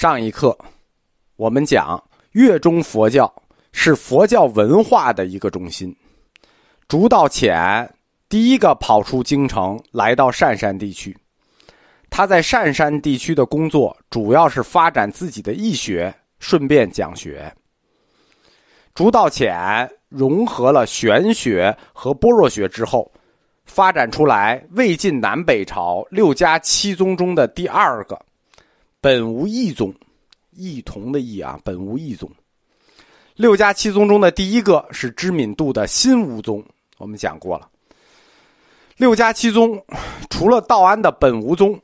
上一课，我们讲越中佛教是佛教文化的一个中心。竺道潜第一个跑出京城，来到善山地区。他在善山地区的工作主要是发展自己的义学，顺便讲学。竺道潜融合了玄学和般若学之后，发展出来魏晋南北朝六家七宗中的第二个。本无异宗，异同的异啊，本无异宗。六家七宗中的第一个是知敏度的新无宗，我们讲过了。六家七宗除了道安的本无宗，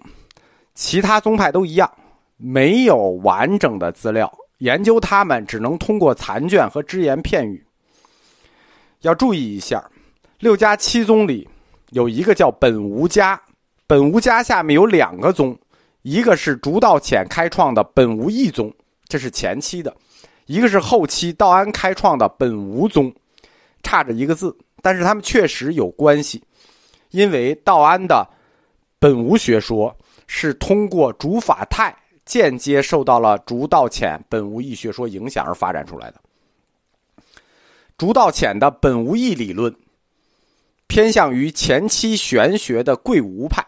其他宗派都一样，没有完整的资料，研究他们只能通过残卷和只言片语。要注意一下，六家七宗里有一个叫本无家，本无家下面有两个宗。一个是竺道潜开创的本无义宗，这是前期的；一个是后期道安开创的本无宗，差着一个字，但是他们确实有关系，因为道安的本无学说是通过竺法泰间接受到了竺道潜本无义学说影响而发展出来的。竺道潜的本无义理论偏向于前期玄学的贵无派。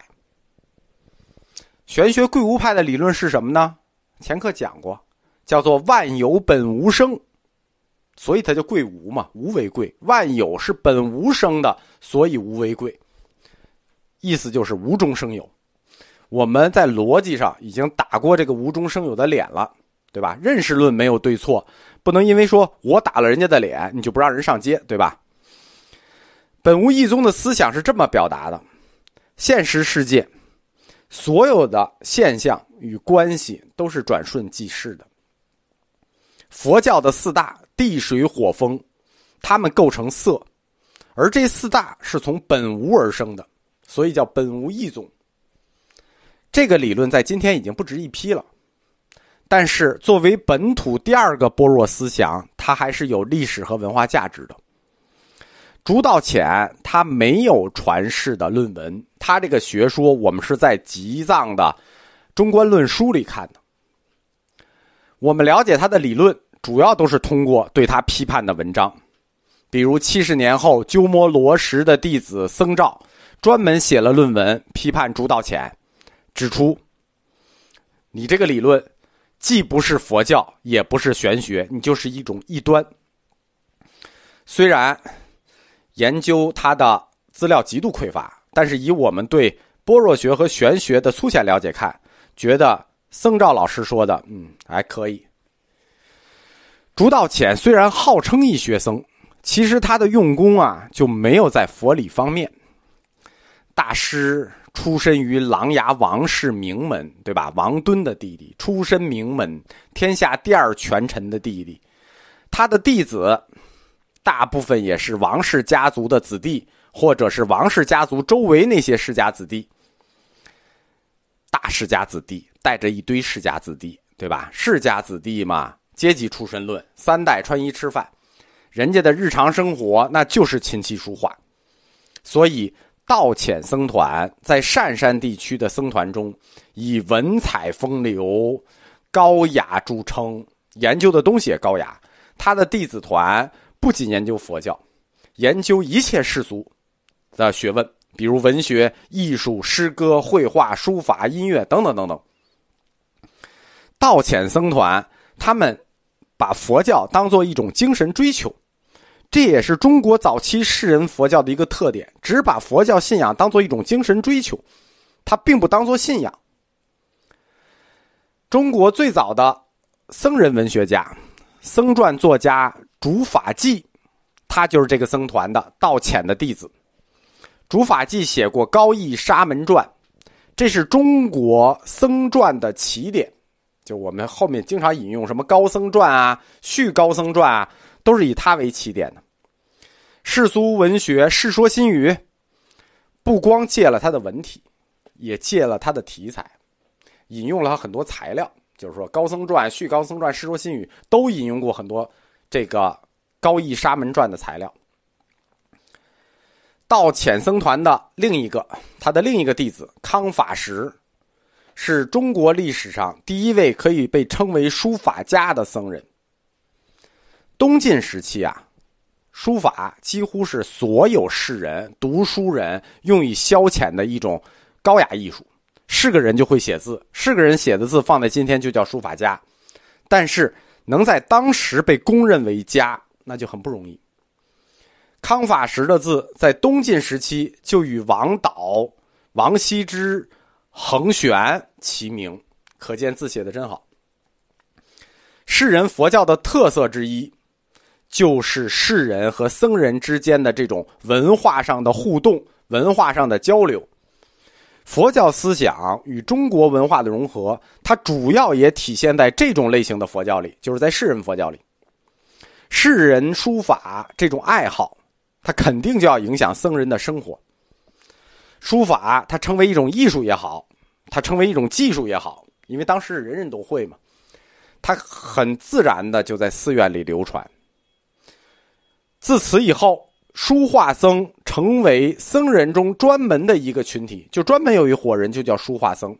玄学贵无派的理论是什么呢？前课讲过，叫做万有本无生，所以它叫贵无嘛，无为贵。万有是本无生的，所以无为贵。意思就是无中生有。我们在逻辑上已经打过这个无中生有的脸了，对吧？认识论没有对错，不能因为说我打了人家的脸，你就不让人上街，对吧？本无一宗的思想是这么表达的：现实世界。所有的现象与关系都是转瞬即逝的。佛教的四大地水火风，它们构成色，而这四大是从本无而生的，所以叫本无一宗。这个理论在今天已经不值一批了，但是作为本土第二个般若思想，它还是有历史和文化价值的。朱道潜他没有传世的论文，他这个学说我们是在吉藏的《中观论书》里看的。我们了解他的理论，主要都是通过对他批判的文章，比如七十年后鸠摩罗什的弟子僧肇专门写了论文批判朱道潜，指出你这个理论既不是佛教，也不是玄学，你就是一种异端。虽然。研究他的资料极度匮乏，但是以我们对般若学和玄学的粗浅了解看，觉得僧肇老师说的，嗯，还可以。竺道潜虽然号称一学僧，其实他的用功啊就没有在佛理方面。大师出身于琅琊王氏名门，对吧？王敦的弟弟，出身名门，天下第二权臣的弟弟，他的弟子。大部分也是王氏家族的子弟，或者是王氏家族周围那些世家子弟。大世家子弟带着一堆世家子弟，对吧？世家子弟嘛，阶级出身论，三代穿衣吃饭，人家的日常生活那就是琴棋书画。所以道潜僧团在善山地区的僧团中，以文采风流、高雅著称，研究的东西也高雅。他的弟子团。不仅研究佛教，研究一切世俗的学问，比如文学、艺术、诗歌、绘画、书法、音乐等等等等。道潜僧团他们把佛教当做一种精神追求，这也是中国早期世人佛教的一个特点，只把佛教信仰当做一种精神追求，他并不当做信仰。中国最早的僧人文学家、僧传作家。竺法纪，他就是这个僧团的道潜的弟子。竺法纪写过《高义沙门传》，这是中国僧传的起点。就我们后面经常引用什么《高僧传》啊，《续高僧传》啊，都是以他为起点的。世俗文学《世说新语》，不光借了他的文体，也借了他的题材，引用了很多材料。就是说，《高僧传》《续高僧传》《世说新语》都引用过很多。这个《高义沙门传》的材料，道潜僧团的另一个他的另一个弟子康法石，是中国历史上第一位可以被称为书法家的僧人。东晋时期啊，书法几乎是所有士人、读书人用以消遣的一种高雅艺术。是个人就会写字，是个人写的字放在今天就叫书法家。但是能在当时被公认为家，那就很不容易。康法石的字在东晋时期就与王导、王羲之。恒玄齐名，可见字写的真好。世人佛教的特色之一，就是世人和僧人之间的这种文化上的互动、文化上的交流。佛教思想与中国文化的融合，它主要也体现在这种类型的佛教里，就是在世人佛教里。世人书法这种爱好，它肯定就要影响僧人的生活。书法它成为一种艺术也好。它成为一种技术也好，因为当时人人都会嘛，它很自然的就在寺院里流传。自此以后，书画僧成为僧人中专门的一个群体，就专门有一伙人就叫书画僧。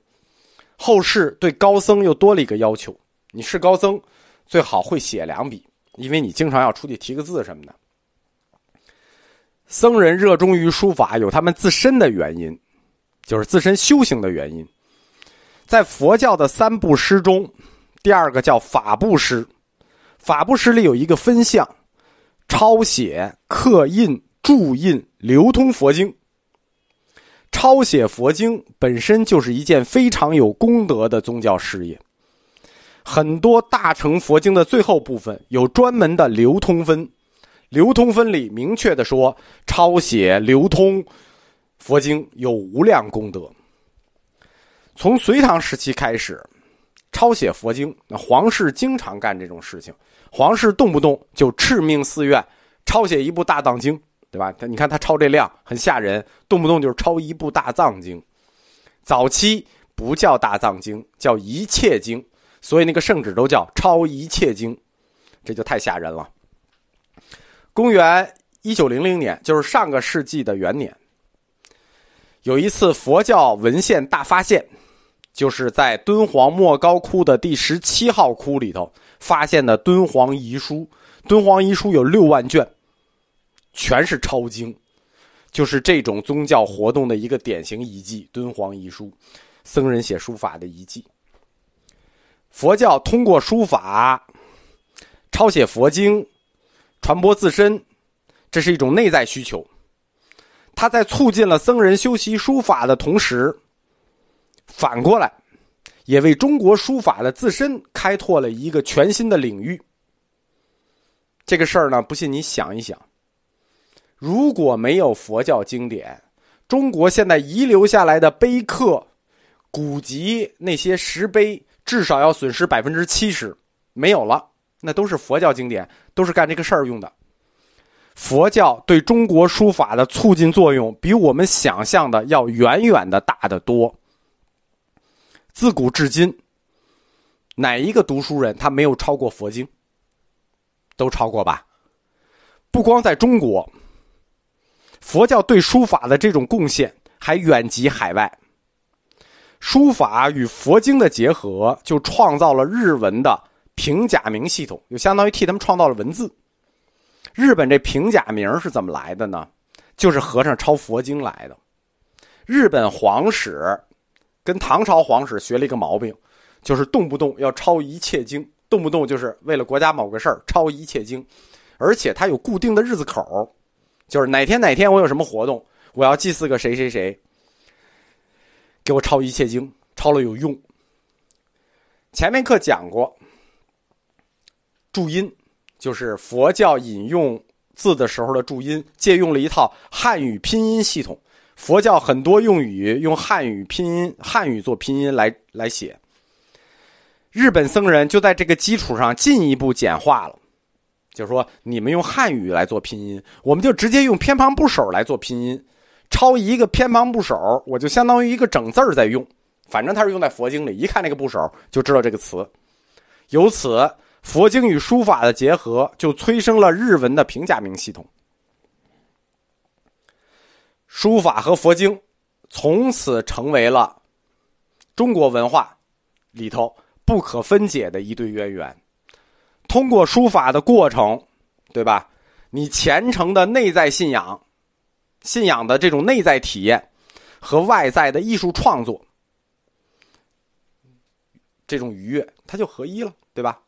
后世对高僧又多了一个要求：你是高僧，最好会写两笔，因为你经常要出去题个字什么的。僧人热衷于书法，有他们自身的原因，就是自身修行的原因。在佛教的三部诗中，第二个叫法部诗。法部诗里有一个分项：抄写、刻印、注印、流通佛经。抄写佛经本身就是一件非常有功德的宗教事业。很多大乘佛经的最后部分有专门的流通分，流通分里明确的说，抄写、流通佛经有无量功德。从隋唐时期开始，抄写佛经，那皇室经常干这种事情。皇室动不动就敕命寺院抄写一部大藏经，对吧？他你看他抄这量很吓人，动不动就是抄一部大藏经。早期不叫大藏经，叫一切经，所以那个圣旨都叫抄一切经，这就太吓人了。公元一九零零年，就是上个世纪的元年，有一次佛教文献大发现。就是在敦煌莫高窟的第十七号窟里头发现的敦煌遗书，敦煌遗书有六万卷，全是抄经，就是这种宗教活动的一个典型遗迹。敦煌遗书，僧人写书法的遗迹。佛教通过书法抄写佛经，传播自身，这是一种内在需求。它在促进了僧人修习书法的同时。反过来，也为中国书法的自身开拓了一个全新的领域。这个事儿呢，不信你想一想，如果没有佛教经典，中国现在遗留下来的碑刻、古籍那些石碑，至少要损失百分之七十，没有了。那都是佛教经典，都是干这个事儿用的。佛教对中国书法的促进作用，比我们想象的要远远的大得多。自古至今，哪一个读书人他没有抄过佛经？都抄过吧。不光在中国，佛教对书法的这种贡献还远及海外。书法与佛经的结合，就创造了日文的平假名系统，就相当于替他们创造了文字。日本这平假名是怎么来的呢？就是和尚抄佛经来的。日本皇室。跟唐朝皇室学了一个毛病，就是动不动要抄一切经，动不动就是为了国家某个事儿抄一切经，而且它有固定的日子口，就是哪天哪天我有什么活动，我要祭祀个谁谁谁，给我抄一切经，抄了有用。前面课讲过，注音就是佛教引用字的时候的注音，借用了一套汉语拼音系统。佛教很多用语用汉语拼音，汉语做拼音来来写。日本僧人就在这个基础上进一步简化了，就是说你们用汉语来做拼音，我们就直接用偏旁部首来做拼音。抄一个偏旁部首，我就相当于一个整字在用，反正它是用在佛经里，一看那个部首就知道这个词。由此，佛经与书法的结合，就催生了日文的平假名系统。书法和佛经从此成为了中国文化里头不可分解的一对渊源。通过书法的过程，对吧？你虔诚的内在信仰、信仰的这种内在体验和外在的艺术创作，这种愉悦，它就合一了，对吧？